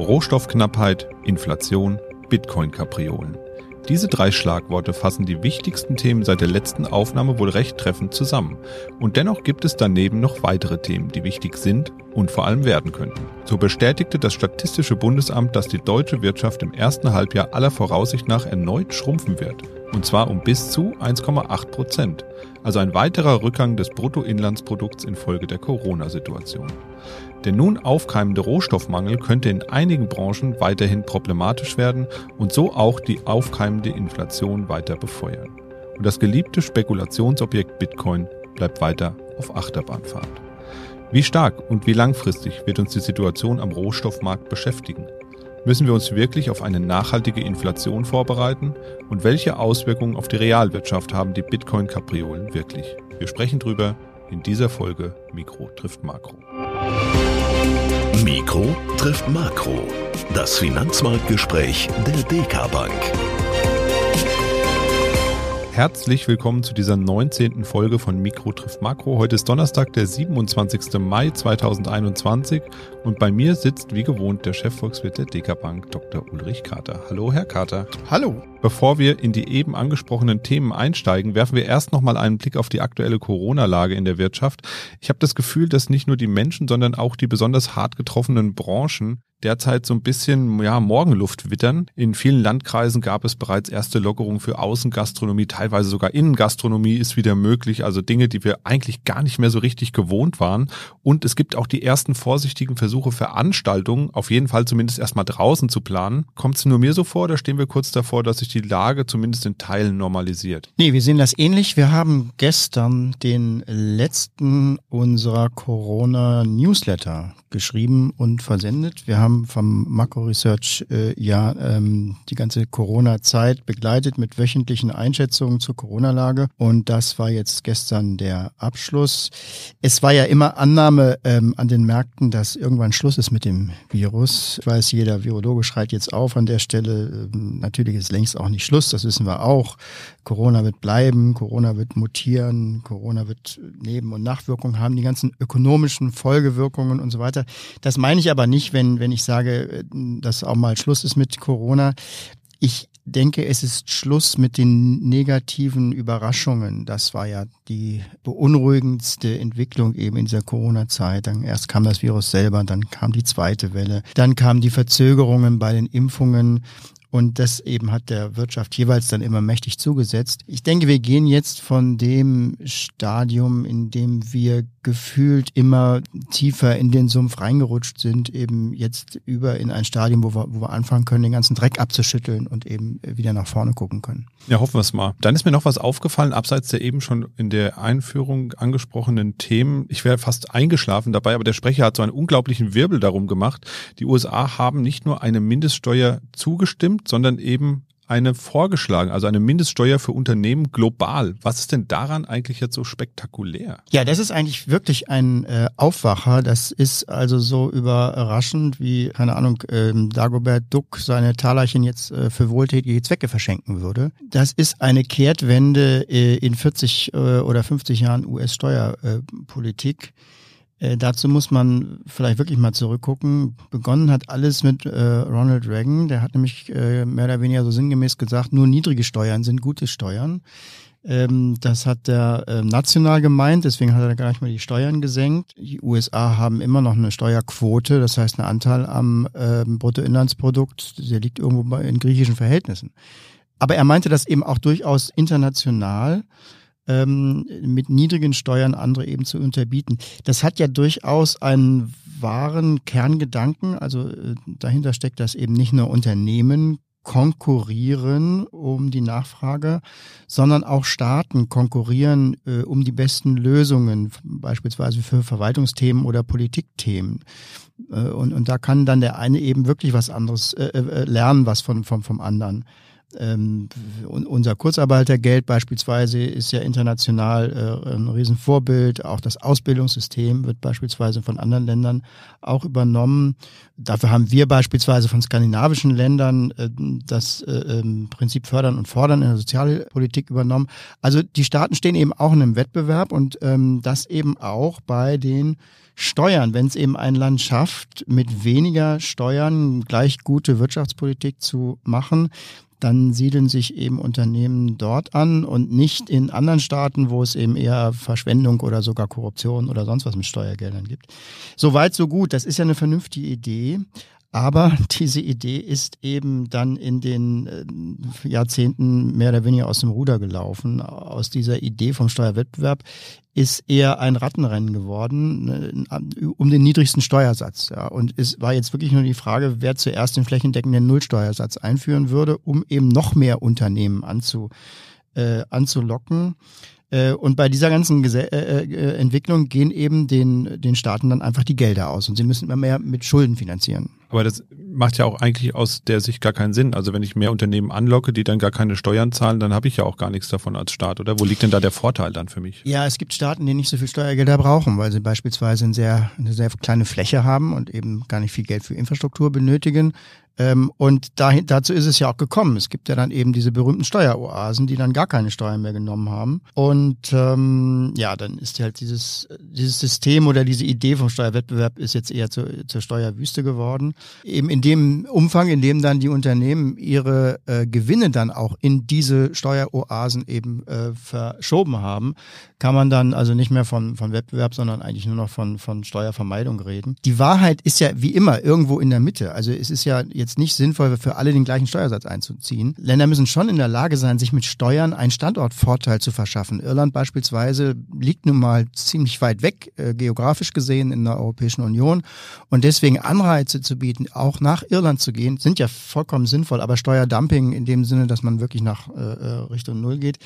Rohstoffknappheit, Inflation, Bitcoin-Kapriolen. Diese drei Schlagworte fassen die wichtigsten Themen seit der letzten Aufnahme wohl recht treffend zusammen. Und dennoch gibt es daneben noch weitere Themen, die wichtig sind und vor allem werden könnten. So bestätigte das Statistische Bundesamt, dass die deutsche Wirtschaft im ersten Halbjahr aller Voraussicht nach erneut schrumpfen wird. Und zwar um bis zu 1,8 Prozent. Also ein weiterer Rückgang des Bruttoinlandsprodukts infolge der Corona-Situation. Der nun aufkeimende Rohstoffmangel könnte in einigen Branchen weiterhin problematisch werden und so auch die aufkeimende Inflation weiter befeuern. Und das geliebte Spekulationsobjekt Bitcoin bleibt weiter auf Achterbahnfahrt. Wie stark und wie langfristig wird uns die Situation am Rohstoffmarkt beschäftigen? Müssen wir uns wirklich auf eine nachhaltige Inflation vorbereiten? Und welche Auswirkungen auf die Realwirtschaft haben die Bitcoin-Kapriolen wirklich? Wir sprechen drüber in dieser Folge Mikro trifft Makro. Mikro trifft Makro. Das Finanzmarktgespräch der DK Bank. Herzlich willkommen zu dieser 19. Folge von Mikro trifft Makro. Heute ist Donnerstag, der 27. Mai 2021 und bei mir sitzt wie gewohnt der Chefvolkswirt der DK Bank, Dr. Ulrich Kater. Hallo, Herr Kater. Hallo. Bevor wir in die eben angesprochenen Themen einsteigen, werfen wir erst nochmal einen Blick auf die aktuelle Corona-Lage in der Wirtschaft. Ich habe das Gefühl, dass nicht nur die Menschen, sondern auch die besonders hart getroffenen Branchen derzeit so ein bisschen ja, Morgenluft wittern. In vielen Landkreisen gab es bereits erste Lockerungen für Außengastronomie, teilweise sogar Innengastronomie ist wieder möglich, also Dinge, die wir eigentlich gar nicht mehr so richtig gewohnt waren. Und es gibt auch die ersten vorsichtigen Versuche, Veranstaltungen, auf jeden Fall zumindest erstmal draußen zu planen. Kommt es nur mir so vor, da stehen wir kurz davor, dass sich die Lage zumindest in Teilen normalisiert? Nee, wir sehen das ähnlich. Wir haben gestern den letzten unserer Corona-Newsletter geschrieben und versendet. Wir haben vom Macro Research äh, ja ähm, die ganze Corona-Zeit begleitet mit wöchentlichen Einschätzungen zur Corona-Lage und das war jetzt gestern der Abschluss. Es war ja immer Annahme ähm, an den Märkten, dass irgendwann Schluss ist mit dem Virus. Ich weiß, jeder Virologe schreit jetzt auf an der Stelle. Ähm, natürlich ist längst auch nicht Schluss, das wissen wir auch. Corona wird bleiben, Corona wird mutieren, Corona wird Neben- und Nachwirkungen haben, die ganzen ökonomischen Folgewirkungen und so weiter. Das meine ich aber nicht, wenn, wenn ich sage, dass auch mal Schluss ist mit Corona. Ich denke, es ist Schluss mit den negativen Überraschungen. Das war ja die beunruhigendste Entwicklung eben in dieser Corona-Zeit. Dann erst kam das Virus selber, dann kam die zweite Welle, dann kamen die Verzögerungen bei den Impfungen und das eben hat der Wirtschaft jeweils dann immer mächtig zugesetzt. Ich denke, wir gehen jetzt von dem Stadium, in dem wir gefühlt immer tiefer in den Sumpf reingerutscht sind, eben jetzt über in ein Stadium, wo wir, wo wir anfangen können, den ganzen Dreck abzuschütteln und eben wieder nach vorne gucken können. Ja, hoffen wir es mal. Dann ist mir noch was aufgefallen, abseits der eben schon in der Einführung angesprochenen Themen. Ich wäre fast eingeschlafen dabei, aber der Sprecher hat so einen unglaublichen Wirbel darum gemacht. Die USA haben nicht nur eine Mindeststeuer zugestimmt, sondern eben eine vorgeschlagen, also eine Mindeststeuer für Unternehmen global. Was ist denn daran eigentlich jetzt so spektakulär? Ja, das ist eigentlich wirklich ein äh, Aufwacher. Das ist also so überraschend, wie, keine Ahnung, ähm, Dagobert Duck seine Talerchen jetzt äh, für wohltätige Zwecke verschenken würde. Das ist eine Kehrtwende äh, in 40 äh, oder 50 Jahren US-Steuerpolitik. Äh, dazu muss man vielleicht wirklich mal zurückgucken. Begonnen hat alles mit äh, Ronald Reagan. Der hat nämlich äh, mehr oder weniger so sinngemäß gesagt, nur niedrige Steuern sind gute Steuern. Ähm, das hat er äh, national gemeint, deswegen hat er gar nicht mehr die Steuern gesenkt. Die USA haben immer noch eine Steuerquote, das heißt einen Anteil am äh, Bruttoinlandsprodukt, der liegt irgendwo in griechischen Verhältnissen. Aber er meinte das eben auch durchaus international ähm, mit niedrigen Steuern andere eben zu unterbieten. Das hat ja durchaus einen wahren Kerngedanken. Also äh, dahinter steckt, dass eben nicht nur Unternehmen konkurrieren um die Nachfrage, sondern auch Staaten konkurrieren äh, um die besten Lösungen, beispielsweise für Verwaltungsthemen oder Politikthemen. Äh, und, und da kann dann der eine eben wirklich was anderes äh, äh lernen, was von, vom, vom anderen. Ähm, unser Kurzarbeitergeld beispielsweise ist ja international äh, ein Riesenvorbild. Auch das Ausbildungssystem wird beispielsweise von anderen Ländern auch übernommen. Dafür haben wir beispielsweise von skandinavischen Ländern äh, das äh, ähm, Prinzip Fördern und Fordern in der Sozialpolitik übernommen. Also die Staaten stehen eben auch in einem Wettbewerb und ähm, das eben auch bei den Steuern, wenn es eben ein Land schafft, mit weniger Steuern gleich gute Wirtschaftspolitik zu machen, dann siedeln sich eben Unternehmen dort an und nicht in anderen Staaten, wo es eben eher Verschwendung oder sogar Korruption oder sonst was mit Steuergeldern gibt. Soweit, so gut. Das ist ja eine vernünftige Idee. Aber diese Idee ist eben dann in den äh, Jahrzehnten mehr oder weniger aus dem Ruder gelaufen. Aus dieser Idee vom Steuerwettbewerb ist eher ein Rattenrennen geworden äh, um den niedrigsten Steuersatz. Und es war jetzt wirklich nur die Frage, wer zuerst den flächendeckenden Nullsteuersatz einführen würde, um eben noch mehr Unternehmen anzu, äh, anzulocken. Äh, und bei dieser ganzen Gese äh, äh, Entwicklung gehen eben den, den Staaten dann einfach die Gelder aus und sie müssen immer mehr mit Schulden finanzieren. Aber das macht ja auch eigentlich aus der Sicht gar keinen Sinn. Also wenn ich mehr Unternehmen anlocke, die dann gar keine Steuern zahlen, dann habe ich ja auch gar nichts davon als Staat, oder? Wo liegt denn da der Vorteil dann für mich? Ja, es gibt Staaten, die nicht so viel Steuergelder brauchen, weil sie beispielsweise eine sehr, eine sehr kleine Fläche haben und eben gar nicht viel Geld für Infrastruktur benötigen. Ähm, und dahin, dazu ist es ja auch gekommen. Es gibt ja dann eben diese berühmten Steueroasen, die dann gar keine Steuern mehr genommen haben. Und ähm, ja, dann ist halt dieses, dieses System oder diese Idee vom Steuerwettbewerb ist jetzt eher zu, zur Steuerwüste geworden. Eben in dem Umfang, in dem dann die Unternehmen ihre äh, Gewinne dann auch in diese Steueroasen eben äh, verschoben haben, kann man dann also nicht mehr von, von Wettbewerb, sondern eigentlich nur noch von, von Steuervermeidung reden. Die Wahrheit ist ja wie immer irgendwo in der Mitte. Also es ist ja jetzt nicht sinnvoll, für alle den gleichen Steuersatz einzuziehen. Länder müssen schon in der Lage sein, sich mit Steuern einen Standortvorteil zu verschaffen. Irland beispielsweise liegt nun mal ziemlich weit weg, äh, geografisch gesehen, in der Europäischen Union. Und deswegen Anreize zu bieten, auch nach Irland zu gehen, sind ja vollkommen sinnvoll. Aber Steuerdumping in dem Sinne, dass man wirklich nach äh, äh Richtung Null geht,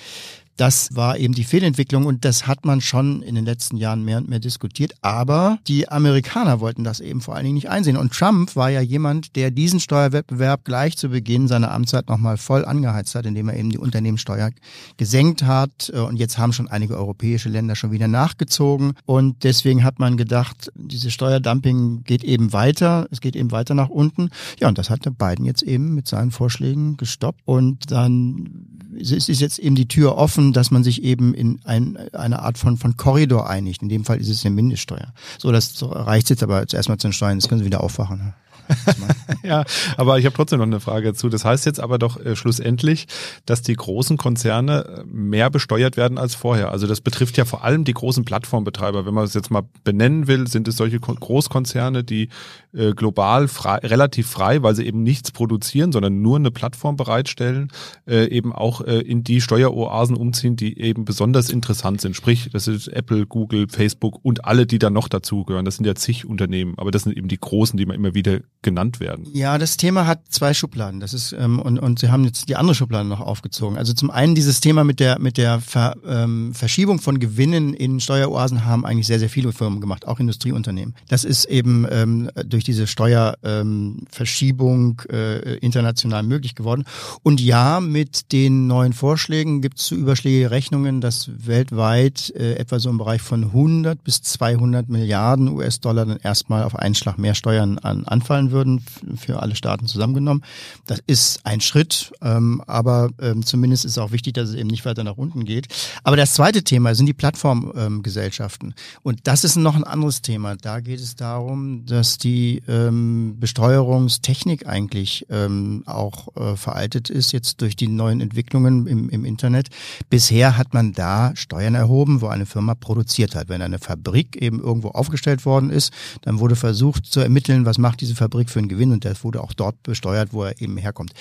das war eben die Fehlentwicklung und das hat man schon in den letzten Jahren mehr und mehr diskutiert. Aber die Amerikaner wollten das eben vor allen Dingen nicht einsehen. Und Trump war ja jemand, der diesen Steuerwettbewerb gleich zu Beginn seiner Amtszeit nochmal voll angeheizt hat, indem er eben die Unternehmenssteuer gesenkt hat. Und jetzt haben schon einige europäische Länder schon wieder nachgezogen. Und deswegen hat man gedacht, diese Steuerdumping geht eben weiter. Es geht eben weiter nach unten. Ja, und das hat Biden jetzt eben mit seinen Vorschlägen gestoppt. Und dann ist jetzt eben die Tür offen, dass man sich eben in ein, eine Art von, von Korridor einigt. In dem Fall ist es eine Mindeststeuer. So, das reicht jetzt aber zuerst mal zu den Steuern. Jetzt können Sie wieder aufwachen. Ja, aber ich habe trotzdem noch eine Frage dazu. Das heißt jetzt aber doch äh, schlussendlich, dass die großen Konzerne äh, mehr besteuert werden als vorher. Also das betrifft ja vor allem die großen Plattformbetreiber. Wenn man es jetzt mal benennen will, sind es solche Großkonzerne, die äh, global frei, relativ frei, weil sie eben nichts produzieren, sondern nur eine Plattform bereitstellen, äh, eben auch äh, in die Steueroasen umziehen, die eben besonders interessant sind. Sprich, das ist Apple, Google, Facebook und alle, die da noch dazugehören. Das sind ja zig Unternehmen, aber das sind eben die großen, die man immer wieder genannt werden. Ja, das Thema hat zwei Schubladen. Das ist ähm, und und Sie haben jetzt die andere Schublade noch aufgezogen. Also zum einen dieses Thema mit der mit der Ver, ähm, Verschiebung von Gewinnen in Steueroasen haben eigentlich sehr sehr viele Firmen gemacht, auch Industrieunternehmen. Das ist eben ähm, durch diese Steuerverschiebung ähm, äh, international möglich geworden. Und ja, mit den neuen Vorschlägen gibt es zu überschlägige Rechnungen, dass weltweit äh, etwa so im Bereich von 100 bis 200 Milliarden US-Dollar dann erstmal auf einen Schlag mehr Steuern an, anfallen würden für alle Staaten zusammengenommen. Das ist ein Schritt, ähm, aber ähm, zumindest ist auch wichtig, dass es eben nicht weiter nach unten geht. Aber das zweite Thema sind die Plattformgesellschaften. Und das ist noch ein anderes Thema. Da geht es darum, dass die ähm, Besteuerungstechnik eigentlich ähm, auch äh, veraltet ist, jetzt durch die neuen Entwicklungen im, im Internet. Bisher hat man da Steuern erhoben, wo eine Firma produziert hat. Wenn eine Fabrik eben irgendwo aufgestellt worden ist, dann wurde versucht zu ermitteln, was macht diese Fabrik für einen Gewinn und das wurde auch dort besteuert, wo er eben herkommt.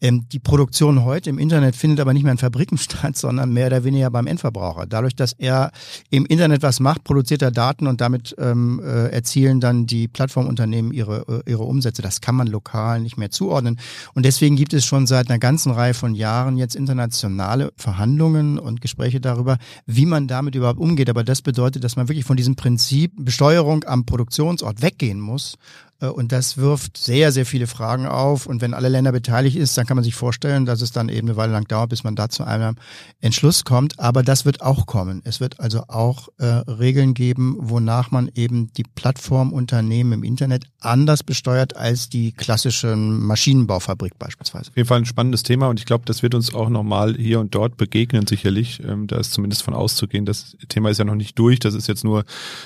Ähm, die Produktion heute im Internet findet aber nicht mehr in Fabriken statt, sondern mehr oder weniger beim Endverbraucher. Dadurch, dass er im Internet was macht, produziert er Daten und damit ähm, äh, erzielen dann die Plattformunternehmen ihre, äh, ihre Umsätze. Das kann man lokal nicht mehr zuordnen. Und deswegen gibt es schon seit einer ganzen Reihe von Jahren jetzt internationale Verhandlungen und Gespräche darüber, wie man damit überhaupt umgeht. Aber das bedeutet, dass man wirklich von diesem Prinzip Besteuerung am Produktionsort weggehen muss und das wirft sehr, sehr viele Fragen auf. Und wenn alle Länder beteiligt ist, dann kann man sich vorstellen, dass es dann eben eine Weile lang dauert, bis man da zu einem Entschluss kommt. Aber das wird auch kommen. Es wird also auch äh, Regeln geben, wonach man eben die Plattformunternehmen im Internet anders besteuert als die klassischen Maschinenbaufabrik beispielsweise. Auf jeden Fall ein spannendes Thema und ich glaube, das wird uns auch nochmal hier und dort begegnen, sicherlich. Ähm, da ist zumindest von auszugehen. Das Thema ist ja noch nicht durch. Das ist jetzt nur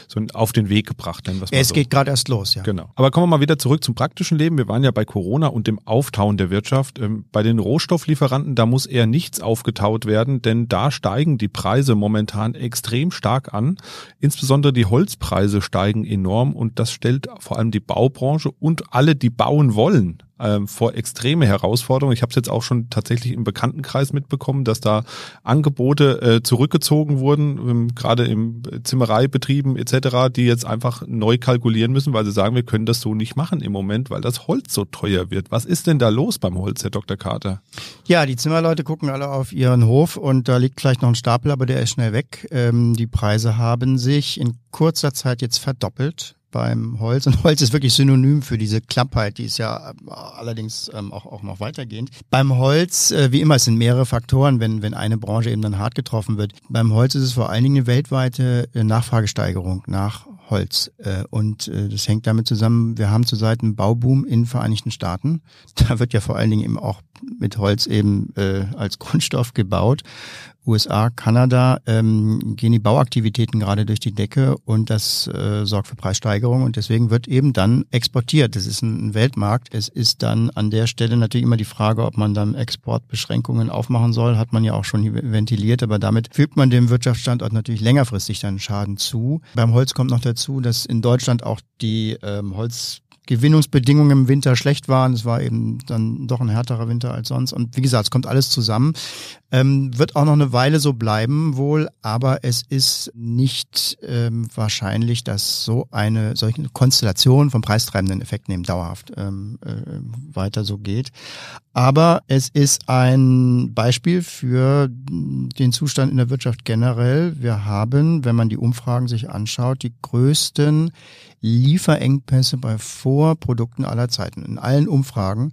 so auf den Weg gebracht. Nennen es so. geht gerade erst los, ja. Genau. Aber kommen wir mal wieder zurück zum praktischen Leben. Wir waren ja bei Corona und dem Auftauen der Wirtschaft. Ähm, bei den Rohstofflieferanten, da muss eher nichts aufgetaut werden, denn da steigen die Preise momentan extrem stark an. Insbesondere die Holzpreise steigen enorm und das stellt vor allem die Baubranche und alle, die bauen wollen, ähm, vor extreme Herausforderungen. Ich habe es jetzt auch schon tatsächlich im Bekanntenkreis mitbekommen, dass da Angebote äh, zurückgezogen wurden, ähm, gerade im Zimmereibetrieben etc., die jetzt einfach neu kalkulieren müssen, weil sie sagen, wir können das so nicht machen im Moment, weil das Holz so teuer wird. Was ist denn da los beim Holz, Herr Dr. Carter? Ja, die Zimmerleute gucken alle auf ihren Hof und da liegt vielleicht noch ein Stapel, aber der ist schnell weg. Ähm, die Preise haben sich in kurzer Zeit jetzt verdoppelt beim Holz. Und Holz ist wirklich synonym für diese Klappheit, die ist ja äh, allerdings ähm, auch, auch noch weitergehend. Beim Holz, äh, wie immer, es sind mehrere Faktoren, wenn, wenn eine Branche eben dann hart getroffen wird. Beim Holz ist es vor allen Dingen eine weltweite äh, Nachfragesteigerung nach Holz. Äh, und äh, das hängt damit zusammen, wir haben zurzeit einen Bauboom in Vereinigten Staaten. Da wird ja vor allen Dingen eben auch mit Holz eben äh, als Grundstoff gebaut. USA, Kanada ähm, gehen die Bauaktivitäten gerade durch die Decke und das äh, sorgt für Preissteigerungen und deswegen wird eben dann exportiert. Das ist ein Weltmarkt. Es ist dann an der Stelle natürlich immer die Frage, ob man dann Exportbeschränkungen aufmachen soll, hat man ja auch schon ventiliert, aber damit fügt man dem Wirtschaftsstandort natürlich längerfristig dann Schaden zu. Beim Holz kommt noch dazu, dass in Deutschland auch die ähm, Holz Gewinnungsbedingungen im Winter schlecht waren. Es war eben dann doch ein härterer Winter als sonst. Und wie gesagt, es kommt alles zusammen. Ähm, wird auch noch eine Weile so bleiben wohl, aber es ist nicht ähm, wahrscheinlich, dass so eine solche Konstellation von preistreibenden Effekten eben dauerhaft ähm, äh, weiter so geht. Aber es ist ein Beispiel für den Zustand in der Wirtschaft generell. Wir haben, wenn man die Umfragen sich anschaut, die größten Lieferengpässe bei Vorprodukten aller Zeiten in allen Umfragen.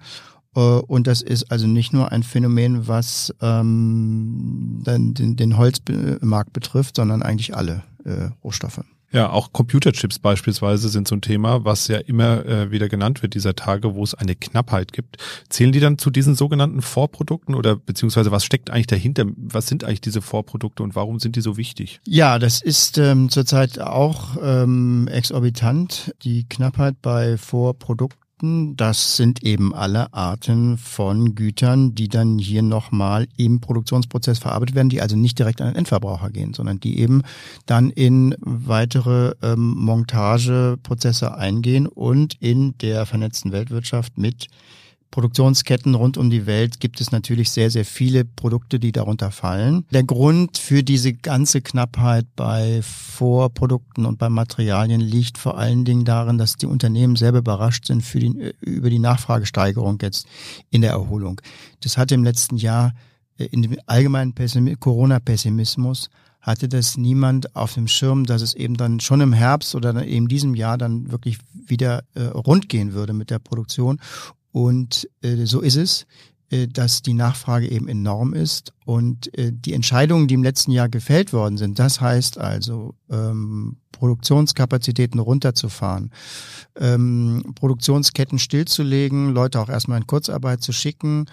Äh, und das ist also nicht nur ein Phänomen, was ähm, den, den Holzmarkt betrifft, sondern eigentlich alle äh, Rohstoffe. Ja, auch Computerchips beispielsweise sind so ein Thema, was ja immer äh, wieder genannt wird dieser Tage, wo es eine Knappheit gibt. Zählen die dann zu diesen sogenannten Vorprodukten oder beziehungsweise was steckt eigentlich dahinter? Was sind eigentlich diese Vorprodukte und warum sind die so wichtig? Ja, das ist ähm, zurzeit auch ähm, exorbitant. Die Knappheit bei Vorprodukten Produkten. Das sind eben alle Arten von Gütern, die dann hier nochmal im Produktionsprozess verarbeitet werden, die also nicht direkt an den Endverbraucher gehen, sondern die eben dann in weitere ähm, Montageprozesse eingehen und in der vernetzten Weltwirtschaft mit Produktionsketten rund um die Welt gibt es natürlich sehr, sehr viele Produkte, die darunter fallen. Der Grund für diese ganze Knappheit bei Vorprodukten und bei Materialien liegt vor allen Dingen darin, dass die Unternehmen selber überrascht sind für die, über die Nachfragesteigerung jetzt in der Erholung. Das hatte im letzten Jahr äh, in dem allgemeinen Corona-Pessimismus hatte das niemand auf dem Schirm, dass es eben dann schon im Herbst oder eben diesem Jahr dann wirklich wieder äh, rund gehen würde mit der Produktion. Und äh, so ist es, äh, dass die Nachfrage eben enorm ist. Und äh, die Entscheidungen, die im letzten Jahr gefällt worden sind, das heißt also, ähm, Produktionskapazitäten runterzufahren, ähm, Produktionsketten stillzulegen, Leute auch erstmal in Kurzarbeit zu schicken,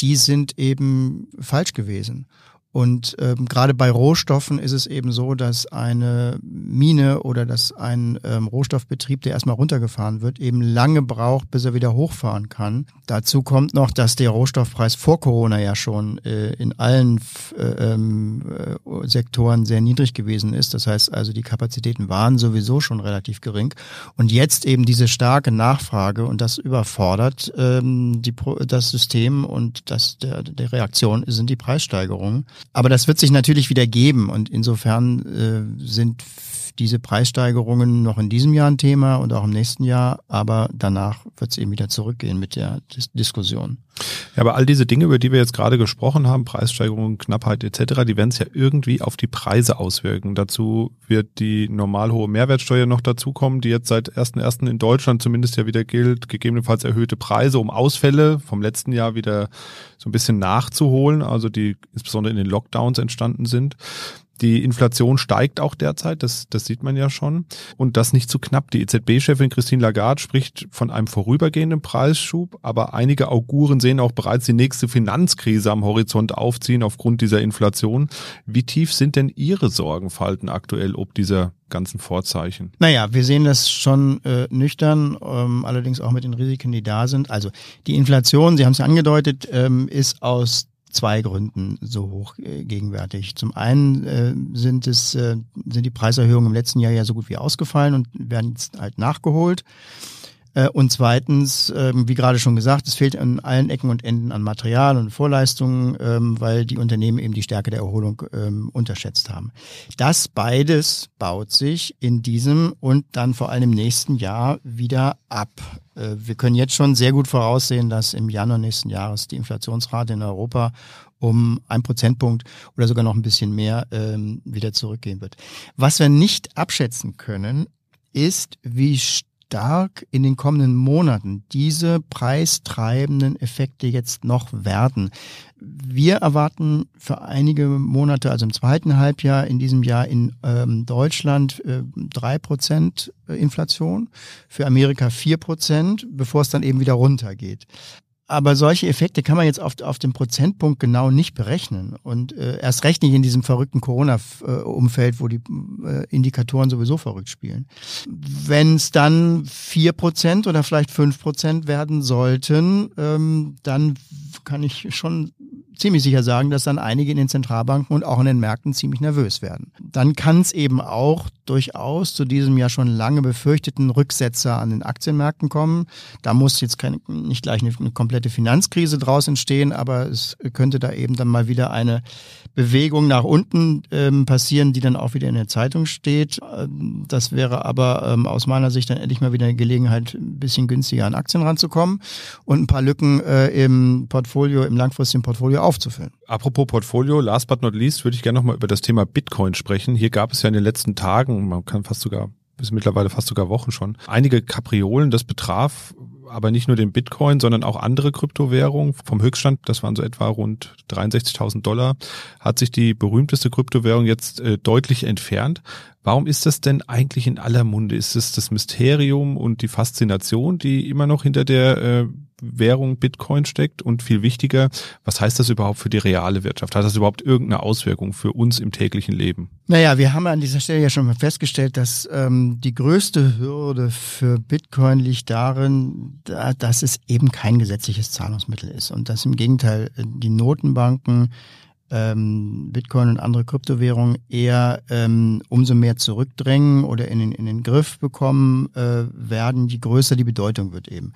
die sind eben falsch gewesen. Und ähm, gerade bei Rohstoffen ist es eben so, dass eine Mine oder dass ein ähm, Rohstoffbetrieb, der erstmal runtergefahren wird, eben lange braucht, bis er wieder hochfahren kann. Dazu kommt noch, dass der Rohstoffpreis vor Corona ja schon äh, in allen äh, ähm, äh, Sektoren sehr niedrig gewesen ist. Das heißt also, die Kapazitäten waren sowieso schon relativ gering. Und jetzt eben diese starke Nachfrage und das überfordert ähm, die, das System und das der, der Reaktion sind die Preissteigerungen. Aber das wird sich natürlich wieder geben und insofern äh, sind diese Preissteigerungen noch in diesem Jahr ein Thema und auch im nächsten Jahr, aber danach wird es eben wieder zurückgehen mit der Dis Diskussion. Ja, aber all diese Dinge, über die wir jetzt gerade gesprochen haben, Preissteigerungen, Knappheit etc., die werden es ja irgendwie auf die Preise auswirken. Dazu wird die normal hohe Mehrwertsteuer noch dazukommen, die jetzt seit 1.1. in Deutschland zumindest ja wieder gilt, gegebenenfalls erhöhte Preise, um Ausfälle vom letzten Jahr wieder so ein bisschen nachzuholen, also die insbesondere in den Lockdowns entstanden sind. Die Inflation steigt auch derzeit, das, das sieht man ja schon. Und das nicht zu knapp. Die EZB-Chefin Christine Lagarde spricht von einem vorübergehenden Preisschub, aber einige Auguren sehen auch bereits die nächste Finanzkrise am Horizont aufziehen aufgrund dieser Inflation. Wie tief sind denn Ihre Sorgenfalten aktuell ob dieser ganzen Vorzeichen? Naja, wir sehen das schon äh, nüchtern, ähm, allerdings auch mit den Risiken, die da sind. Also die Inflation, Sie haben es ja angedeutet, ähm, ist aus zwei Gründen so hoch äh, gegenwärtig. Zum einen äh, sind es äh, sind die Preiserhöhungen im letzten Jahr ja so gut wie ausgefallen und werden jetzt halt nachgeholt. Äh, und zweitens, ähm, wie gerade schon gesagt, es fehlt an allen Ecken und Enden an Material und Vorleistungen, ähm, weil die Unternehmen eben die Stärke der Erholung ähm, unterschätzt haben. Das beides baut sich in diesem und dann vor allem im nächsten Jahr wieder ab. Äh, wir können jetzt schon sehr gut voraussehen, dass im Januar nächsten Jahres die Inflationsrate in Europa um ein Prozentpunkt oder sogar noch ein bisschen mehr ähm, wieder zurückgehen wird. Was wir nicht abschätzen können, ist, wie stark in den kommenden Monaten diese preistreibenden Effekte jetzt noch werden. Wir erwarten für einige Monate, also im zweiten Halbjahr in diesem Jahr in ähm, Deutschland äh, drei äh, Prozent Inflation, für Amerika vier Prozent, bevor es dann eben wieder runtergeht. Aber solche Effekte kann man jetzt auf, auf dem Prozentpunkt genau nicht berechnen. Und äh, erst recht nicht in diesem verrückten Corona-Umfeld, wo die äh, Indikatoren sowieso verrückt spielen. Wenn es dann vier Prozent oder vielleicht fünf Prozent werden sollten, ähm, dann kann ich schon ziemlich sicher sagen, dass dann einige in den Zentralbanken und auch in den Märkten ziemlich nervös werden. Dann kann es eben auch durchaus zu diesem ja schon lange befürchteten Rücksetzer an den Aktienmärkten kommen. Da muss jetzt keine, nicht gleich eine, eine komplette Finanzkrise draus entstehen, aber es könnte da eben dann mal wieder eine Bewegung nach unten ähm, passieren, die dann auch wieder in der Zeitung steht. Ähm, das wäre aber ähm, aus meiner Sicht dann endlich mal wieder eine Gelegenheit, ein bisschen günstiger an Aktien ranzukommen und ein paar Lücken äh, im Portfolio, im langfristigen Portfolio aufzufüllen. Apropos Portfolio, last but not least würde ich gerne nochmal über das Thema Bitcoin sprechen. Hier gab es ja in den letzten Tagen, man kann fast sogar bis mittlerweile fast sogar Wochen schon, einige Kapriolen. Das betraf aber nicht nur den Bitcoin, sondern auch andere Kryptowährungen. Vom Höchststand, das waren so etwa rund 63.000 Dollar, hat sich die berühmteste Kryptowährung jetzt äh, deutlich entfernt. Warum ist das denn eigentlich in aller Munde? Ist es das Mysterium und die Faszination, die immer noch hinter der äh, Währung Bitcoin steckt? Und viel wichtiger, was heißt das überhaupt für die reale Wirtschaft? Hat das überhaupt irgendeine Auswirkung für uns im täglichen Leben? Naja, wir haben an dieser Stelle ja schon mal festgestellt, dass ähm, die größte Hürde für Bitcoin liegt darin, da, dass es eben kein gesetzliches Zahlungsmittel ist und dass im Gegenteil äh, die Notenbanken ähm, Bitcoin und andere Kryptowährungen eher ähm, umso mehr zurückdrängen oder in den, in den Griff bekommen äh, werden, je größer die Bedeutung wird eben.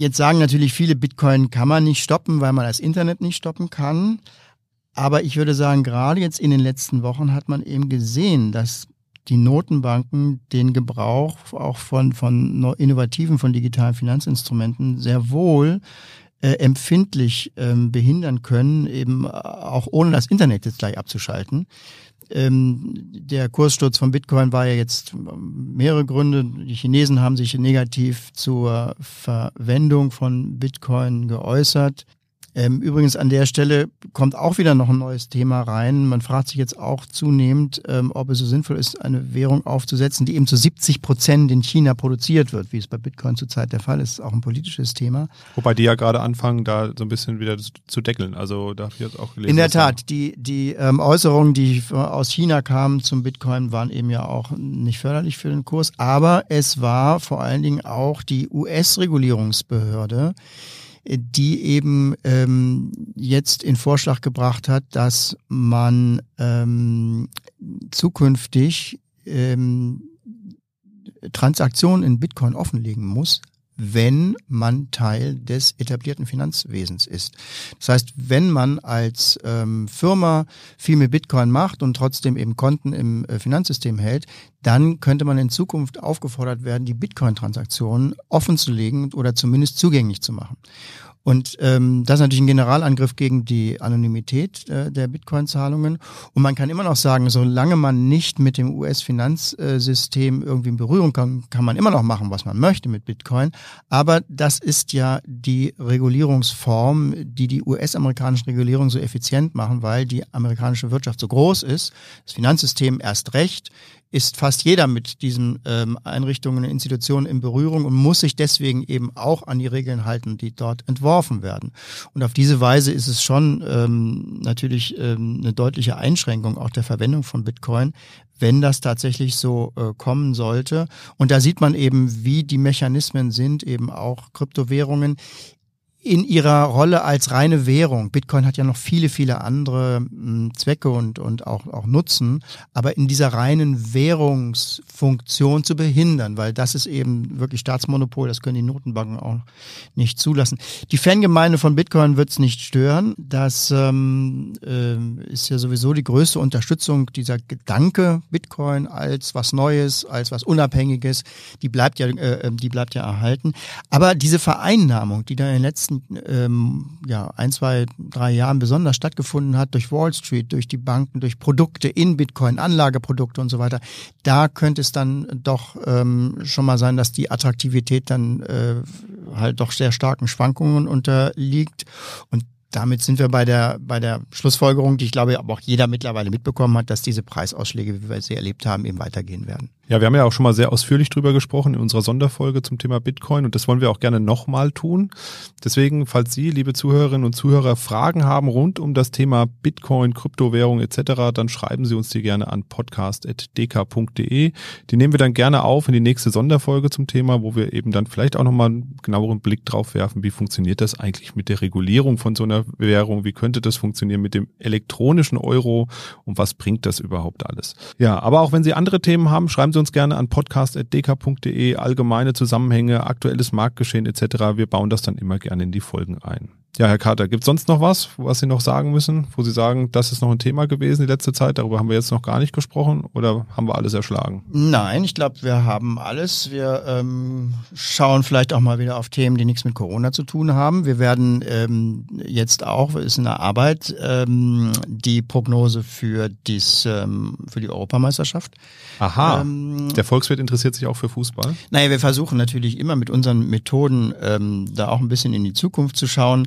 Jetzt sagen natürlich viele, Bitcoin kann man nicht stoppen, weil man das Internet nicht stoppen kann. Aber ich würde sagen, gerade jetzt in den letzten Wochen hat man eben gesehen, dass die Notenbanken den Gebrauch auch von, von innovativen, von digitalen Finanzinstrumenten sehr wohl äh, empfindlich ähm, behindern können, eben äh, auch ohne das Internet jetzt gleich abzuschalten. Ähm, der Kurssturz von Bitcoin war ja jetzt ähm, mehrere Gründe. Die Chinesen haben sich negativ zur Verwendung von Bitcoin geäußert. Ähm, übrigens an der Stelle kommt auch wieder noch ein neues Thema rein. Man fragt sich jetzt auch zunehmend, ähm, ob es so sinnvoll ist, eine Währung aufzusetzen, die eben zu 70 Prozent in China produziert wird, wie es bei Bitcoin zurzeit der Fall ist. Auch ein politisches Thema. Wobei die ja gerade anfangen, da so ein bisschen wieder zu deckeln. Also da habe ich jetzt auch gelesen. In der Tat, die, die ähm, Äußerungen, die aus China kamen zum Bitcoin, waren eben ja auch nicht förderlich für den Kurs. Aber es war vor allen Dingen auch die US-Regulierungsbehörde, die eben ähm, jetzt in Vorschlag gebracht hat, dass man ähm, zukünftig ähm, Transaktionen in Bitcoin offenlegen muss, wenn man Teil des etablierten Finanzwesens ist. Das heißt, wenn man als ähm, Firma viel mit Bitcoin macht und trotzdem eben Konten im äh, Finanzsystem hält, dann könnte man in Zukunft aufgefordert werden, die Bitcoin-Transaktionen offen zu legen oder zumindest zugänglich zu machen. Und ähm, das ist natürlich ein Generalangriff gegen die Anonymität äh, der Bitcoin-Zahlungen. Und man kann immer noch sagen, solange man nicht mit dem US-Finanzsystem irgendwie in Berührung kommt, kann man immer noch machen, was man möchte mit Bitcoin. Aber das ist ja die Regulierungsform, die die US-amerikanischen Regulierungen so effizient machen, weil die amerikanische Wirtschaft so groß ist, das Finanzsystem erst recht ist fast jeder mit diesen ähm, Einrichtungen und Institutionen in Berührung und muss sich deswegen eben auch an die Regeln halten, die dort entworfen werden. Und auf diese Weise ist es schon ähm, natürlich ähm, eine deutliche Einschränkung auch der Verwendung von Bitcoin, wenn das tatsächlich so äh, kommen sollte. Und da sieht man eben, wie die Mechanismen sind, eben auch Kryptowährungen in ihrer Rolle als reine Währung. Bitcoin hat ja noch viele, viele andere mh, hm, Zwecke und, und auch, auch Nutzen, aber in dieser reinen Währungsfunktion zu behindern, weil das ist eben wirklich Staatsmonopol, das können die Notenbanken auch nicht zulassen. Die Fangemeinde von Bitcoin wird es nicht stören. Das ähm, äh, ist ja sowieso die größte Unterstützung dieser Gedanke Bitcoin als was Neues, als was Unabhängiges, die bleibt ja, äh, die bleibt ja erhalten. Aber diese Vereinnahmung, die da in den letzten letzten ähm, ja, ein, zwei, drei Jahren besonders stattgefunden hat, durch Wall Street, durch die Banken, durch Produkte in Bitcoin, Anlageprodukte und so weiter, da könnte es dann doch ähm, schon mal sein, dass die Attraktivität dann äh, halt doch sehr starken Schwankungen unterliegt. Und damit sind wir bei der, bei der Schlussfolgerung, die ich glaube, aber auch jeder mittlerweile mitbekommen hat, dass diese Preisausschläge, wie wir sie erlebt haben, eben weitergehen werden. Ja, wir haben ja auch schon mal sehr ausführlich drüber gesprochen in unserer Sonderfolge zum Thema Bitcoin und das wollen wir auch gerne nochmal tun. Deswegen, falls Sie, liebe Zuhörerinnen und Zuhörer, Fragen haben rund um das Thema Bitcoin, Kryptowährung etc., dann schreiben Sie uns die gerne an podcast.dk.de. Die nehmen wir dann gerne auf in die nächste Sonderfolge zum Thema, wo wir eben dann vielleicht auch nochmal einen genaueren Blick drauf werfen, wie funktioniert das eigentlich mit der Regulierung von so einer Währung, wie könnte das funktionieren mit dem elektronischen Euro und was bringt das überhaupt alles. Ja, aber auch wenn Sie andere Themen haben, schreiben Sie uns gerne an podcast.dk.de, allgemeine Zusammenhänge, aktuelles Marktgeschehen etc. Wir bauen das dann immer gerne in die Folgen ein. Ja, Herr Carter, gibt es sonst noch was, was Sie noch sagen müssen, wo Sie sagen, das ist noch ein Thema gewesen die letzte Zeit, darüber haben wir jetzt noch gar nicht gesprochen oder haben wir alles erschlagen? Nein, ich glaube, wir haben alles. Wir ähm, schauen vielleicht auch mal wieder auf Themen, die nichts mit Corona zu tun haben. Wir werden ähm, jetzt auch, ist in der Arbeit, ähm, die Prognose für, dies, ähm, für die Europameisterschaft. Aha, ähm, der Volkswirt interessiert sich auch für Fußball? Naja, wir versuchen natürlich immer mit unseren Methoden ähm, da auch ein bisschen in die Zukunft zu schauen.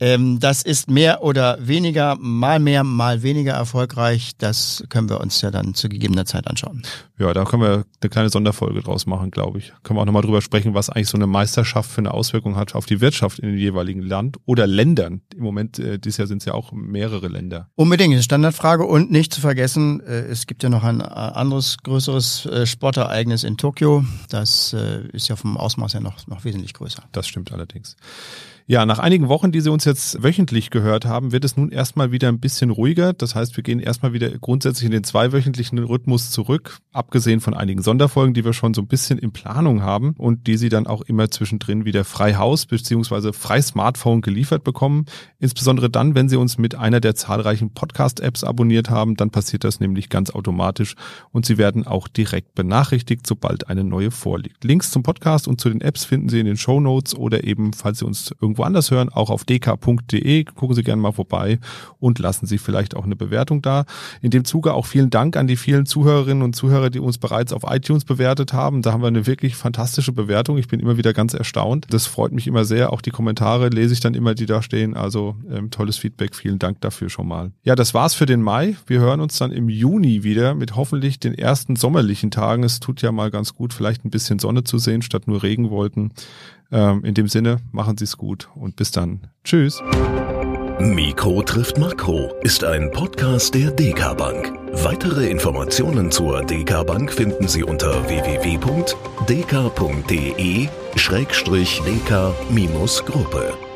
Ähm, das ist mehr oder weniger, mal mehr, mal weniger erfolgreich. Das können wir uns ja dann zu gegebener Zeit anschauen. Ja, da können wir eine kleine Sonderfolge draus machen, glaube ich. Können wir auch nochmal drüber sprechen, was eigentlich so eine Meisterschaft für eine Auswirkung hat auf die Wirtschaft in dem jeweiligen Land oder Ländern. Im Moment, äh, dieses Jahr sind es ja auch mehrere Länder. Unbedingt, eine Standardfrage. Und nicht zu vergessen, äh, es gibt ja noch ein äh, anderes größeres äh, Sportereignis in Tokio. Das äh, ist ja vom Ausmaß her noch, noch wesentlich größer. Das stimmt allerdings. Ja, nach einigen Wochen, die Sie uns jetzt wöchentlich gehört haben, wird es nun erstmal wieder ein bisschen ruhiger. Das heißt, wir gehen erstmal wieder grundsätzlich in den zweiwöchentlichen Rhythmus zurück, abgesehen von einigen Sonderfolgen, die wir schon so ein bisschen in Planung haben und die Sie dann auch immer zwischendrin wieder frei Haus bzw. frei Smartphone geliefert bekommen. Insbesondere dann, wenn Sie uns mit einer der zahlreichen Podcast-Apps abonniert haben, dann passiert das nämlich ganz automatisch und Sie werden auch direkt benachrichtigt, sobald eine neue vorliegt. Links zum Podcast und zu den Apps finden Sie in den Show Notes oder eben, falls Sie uns irgendwo woanders hören, auch auf dk.de. Gucken Sie gerne mal vorbei und lassen Sie vielleicht auch eine Bewertung da. In dem Zuge auch vielen Dank an die vielen Zuhörerinnen und Zuhörer, die uns bereits auf iTunes bewertet haben. Da haben wir eine wirklich fantastische Bewertung. Ich bin immer wieder ganz erstaunt. Das freut mich immer sehr. Auch die Kommentare lese ich dann immer, die da stehen. Also ähm, tolles Feedback. Vielen Dank dafür schon mal. Ja, das war's für den Mai. Wir hören uns dann im Juni wieder mit hoffentlich den ersten sommerlichen Tagen. Es tut ja mal ganz gut, vielleicht ein bisschen Sonne zu sehen statt nur Regenwolken. Ähm, in dem Sinne, machen Sie es gut und bis dann. Tschüss. Mikro trifft Makro ist ein Podcast der DK Bank. Weitere Informationen zur DK Bank finden Sie unter www.dk.de-dk-gruppe.